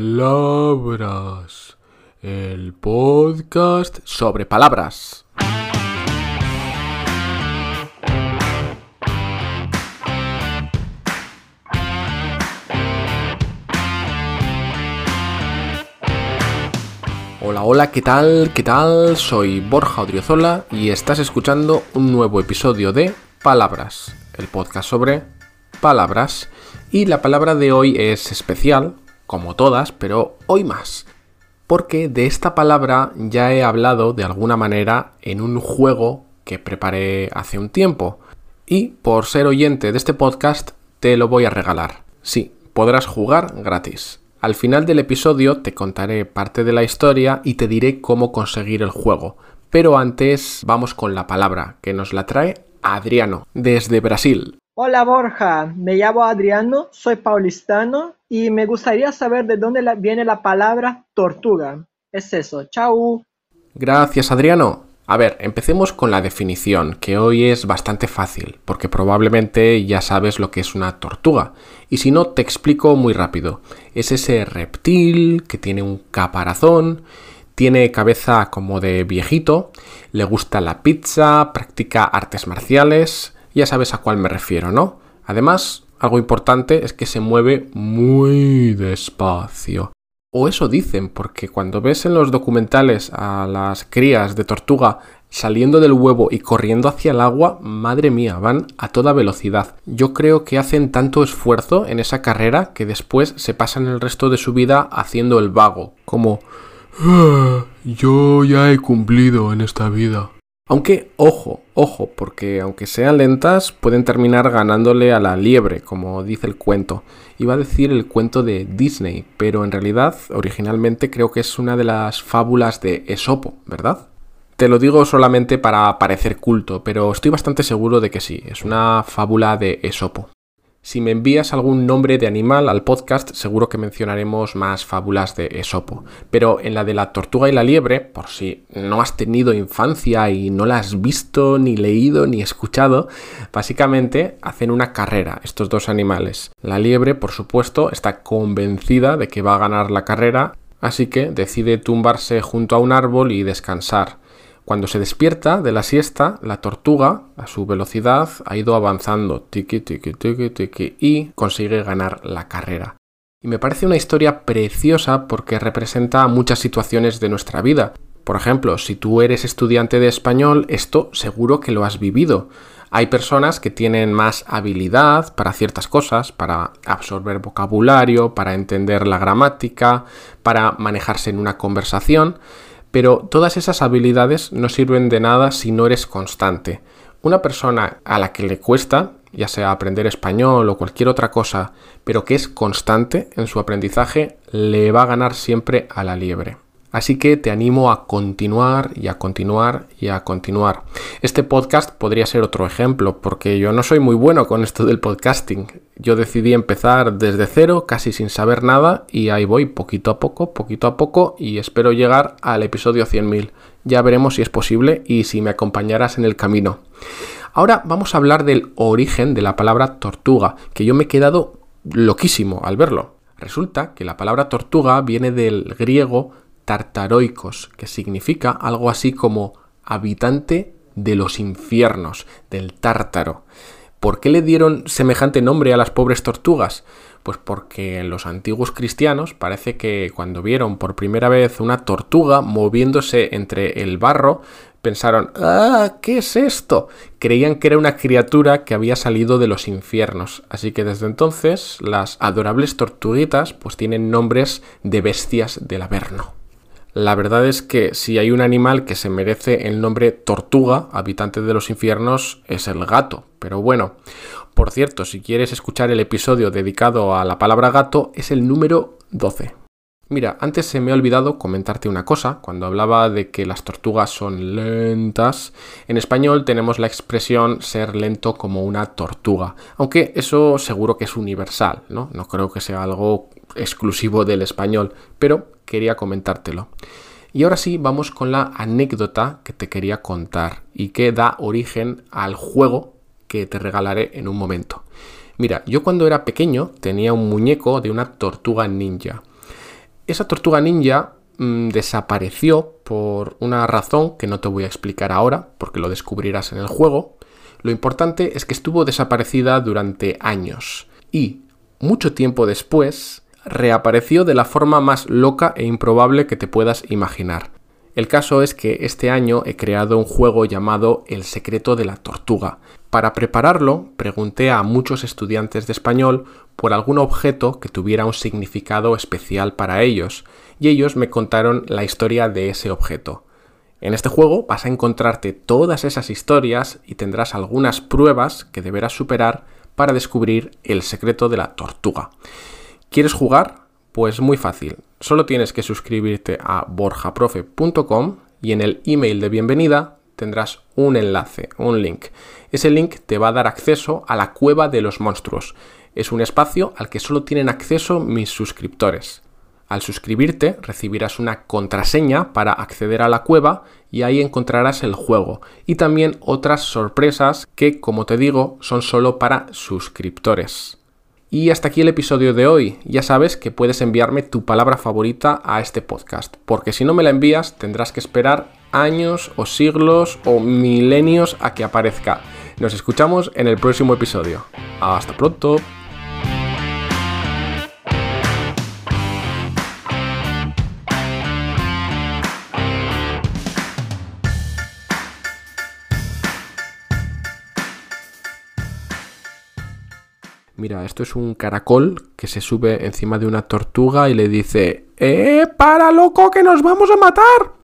Palabras, el podcast sobre palabras. Hola, hola, ¿qué tal? ¿Qué tal? Soy Borja Odriozola y estás escuchando un nuevo episodio de Palabras, el podcast sobre palabras. Y la palabra de hoy es especial, como todas, pero hoy más. Porque de esta palabra ya he hablado de alguna manera en un juego que preparé hace un tiempo. Y por ser oyente de este podcast, te lo voy a regalar. Sí, podrás jugar gratis. Al final del episodio te contaré parte de la historia y te diré cómo conseguir el juego. Pero antes vamos con la palabra, que nos la trae Adriano, desde Brasil. Hola Borja, me llamo Adriano, soy paulistano y me gustaría saber de dónde viene la palabra tortuga. Es eso, chao. Gracias Adriano. A ver, empecemos con la definición, que hoy es bastante fácil, porque probablemente ya sabes lo que es una tortuga. Y si no, te explico muy rápido. Es ese reptil que tiene un caparazón, tiene cabeza como de viejito, le gusta la pizza, practica artes marciales, ya sabes a cuál me refiero, ¿no? Además, algo importante es que se mueve muy despacio. O eso dicen, porque cuando ves en los documentales a las crías de tortuga saliendo del huevo y corriendo hacia el agua, madre mía, van a toda velocidad. Yo creo que hacen tanto esfuerzo en esa carrera que después se pasan el resto de su vida haciendo el vago, como... Ah, yo ya he cumplido en esta vida. Aunque, ojo, ojo, porque aunque sean lentas, pueden terminar ganándole a la liebre, como dice el cuento. Iba a decir el cuento de Disney, pero en realidad, originalmente creo que es una de las fábulas de Esopo, ¿verdad? Te lo digo solamente para parecer culto, pero estoy bastante seguro de que sí, es una fábula de Esopo. Si me envías algún nombre de animal al podcast, seguro que mencionaremos más fábulas de Esopo. Pero en la de la tortuga y la liebre, por si no has tenido infancia y no la has visto, ni leído, ni escuchado, básicamente hacen una carrera estos dos animales. La liebre, por supuesto, está convencida de que va a ganar la carrera, así que decide tumbarse junto a un árbol y descansar. Cuando se despierta de la siesta, la tortuga, a su velocidad, ha ido avanzando, tiki, tiki, tiki, tiki, y consigue ganar la carrera. Y me parece una historia preciosa porque representa muchas situaciones de nuestra vida. Por ejemplo, si tú eres estudiante de español, esto seguro que lo has vivido. Hay personas que tienen más habilidad para ciertas cosas, para absorber vocabulario, para entender la gramática, para manejarse en una conversación, pero todas esas habilidades no sirven de nada si no eres constante. Una persona a la que le cuesta, ya sea aprender español o cualquier otra cosa, pero que es constante en su aprendizaje, le va a ganar siempre a la liebre. Así que te animo a continuar y a continuar y a continuar. Este podcast podría ser otro ejemplo, porque yo no soy muy bueno con esto del podcasting. Yo decidí empezar desde cero, casi sin saber nada, y ahí voy poquito a poco, poquito a poco, y espero llegar al episodio 100.000. Ya veremos si es posible y si me acompañarás en el camino. Ahora vamos a hablar del origen de la palabra tortuga, que yo me he quedado loquísimo al verlo. Resulta que la palabra tortuga viene del griego tartaroicos, que significa algo así como habitante de los infiernos, del tártaro. ¿Por qué le dieron semejante nombre a las pobres tortugas? Pues porque los antiguos cristianos parece que cuando vieron por primera vez una tortuga moviéndose entre el barro, pensaron, ¡ah! ¿Qué es esto? Creían que era una criatura que había salido de los infiernos. Así que desde entonces las adorables tortuguitas pues tienen nombres de bestias del Averno. La verdad es que si hay un animal que se merece el nombre tortuga, habitante de los infiernos, es el gato. Pero bueno, por cierto, si quieres escuchar el episodio dedicado a la palabra gato, es el número 12. Mira, antes se me ha olvidado comentarte una cosa, cuando hablaba de que las tortugas son lentas, en español tenemos la expresión ser lento como una tortuga, aunque eso seguro que es universal, ¿no? No creo que sea algo exclusivo del español, pero quería comentártelo. Y ahora sí, vamos con la anécdota que te quería contar y que da origen al juego que te regalaré en un momento. Mira, yo cuando era pequeño tenía un muñeco de una tortuga ninja. Esa tortuga ninja mm, desapareció por una razón que no te voy a explicar ahora, porque lo descubrirás en el juego. Lo importante es que estuvo desaparecida durante años y mucho tiempo después reapareció de la forma más loca e improbable que te puedas imaginar. El caso es que este año he creado un juego llamado El secreto de la tortuga. Para prepararlo, pregunté a muchos estudiantes de español por algún objeto que tuviera un significado especial para ellos, y ellos me contaron la historia de ese objeto. En este juego vas a encontrarte todas esas historias y tendrás algunas pruebas que deberás superar para descubrir el secreto de la tortuga. ¿Quieres jugar? Pues muy fácil. Solo tienes que suscribirte a borjaprofe.com y en el email de bienvenida tendrás un enlace, un link. Ese link te va a dar acceso a la cueva de los monstruos. Es un espacio al que solo tienen acceso mis suscriptores. Al suscribirte recibirás una contraseña para acceder a la cueva y ahí encontrarás el juego y también otras sorpresas que, como te digo, son solo para suscriptores. Y hasta aquí el episodio de hoy. Ya sabes que puedes enviarme tu palabra favorita a este podcast, porque si no me la envías tendrás que esperar años o siglos o milenios a que aparezca. Nos escuchamos en el próximo episodio. Hasta pronto. Mira, esto es un caracol que se sube encima de una tortuga y le dice ¡Eh, para loco que nos vamos a matar!